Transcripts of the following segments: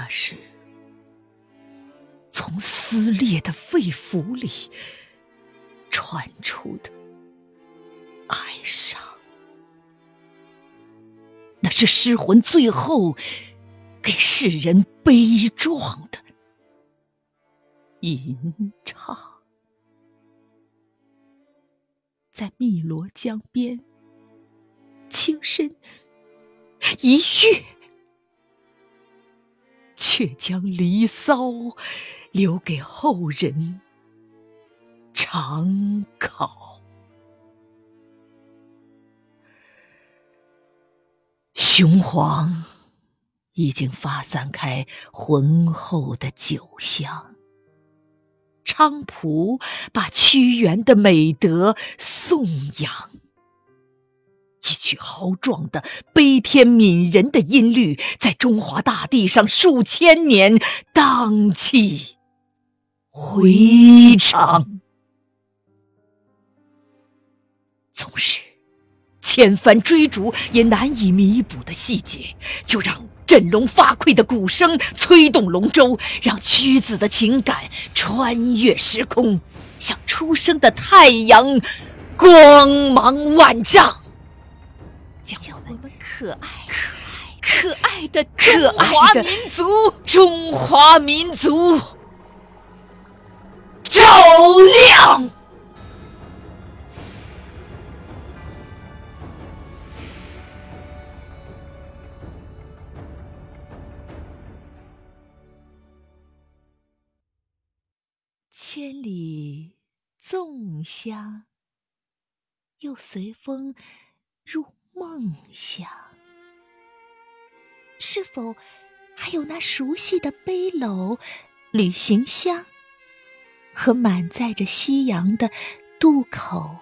那是从撕裂的肺腑里传出的哀伤，那是失魂最后给世人悲壮的吟唱，在汨罗江边，轻身一跃。却将《离骚》留给后人长考。雄黄已经发散开浑厚的酒香，菖蒲把屈原的美德颂扬。一曲豪壮的悲天悯人的音律，在中华大地上数千年荡气回肠。纵使千帆追逐也难以弥补的细节，就让振聋发聩的鼓声催动龙舟，让屈子的情感穿越时空，像初升的太阳，光芒万丈。叫我们可爱、可爱、可爱的可爱的民族，中华民族照亮。千里粽香，又随风入。梦想，是否还有那熟悉的背篓、旅行箱，和满载着夕阳的渡口、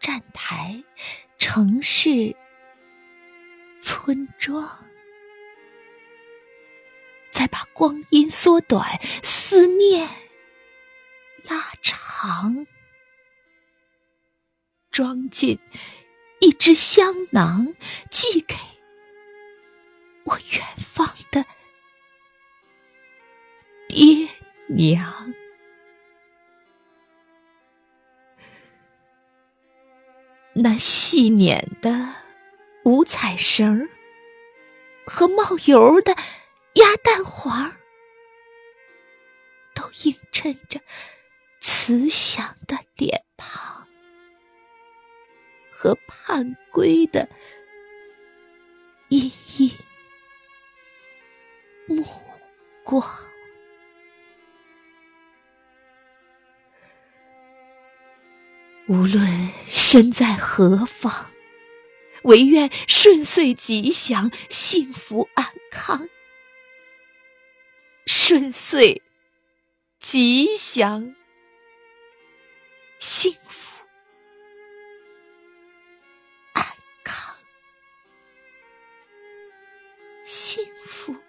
站台、城市、村庄？再把光阴缩短，思念拉长，装进。一只香囊，寄给我远方的爹娘。那细捻的五彩绳和冒油的鸭蛋黄，都映衬着慈祥的脸。和盼归的依依目光，无论身在何方，唯愿顺遂吉祥，幸福安康。顺遂吉祥，幸福。幸福。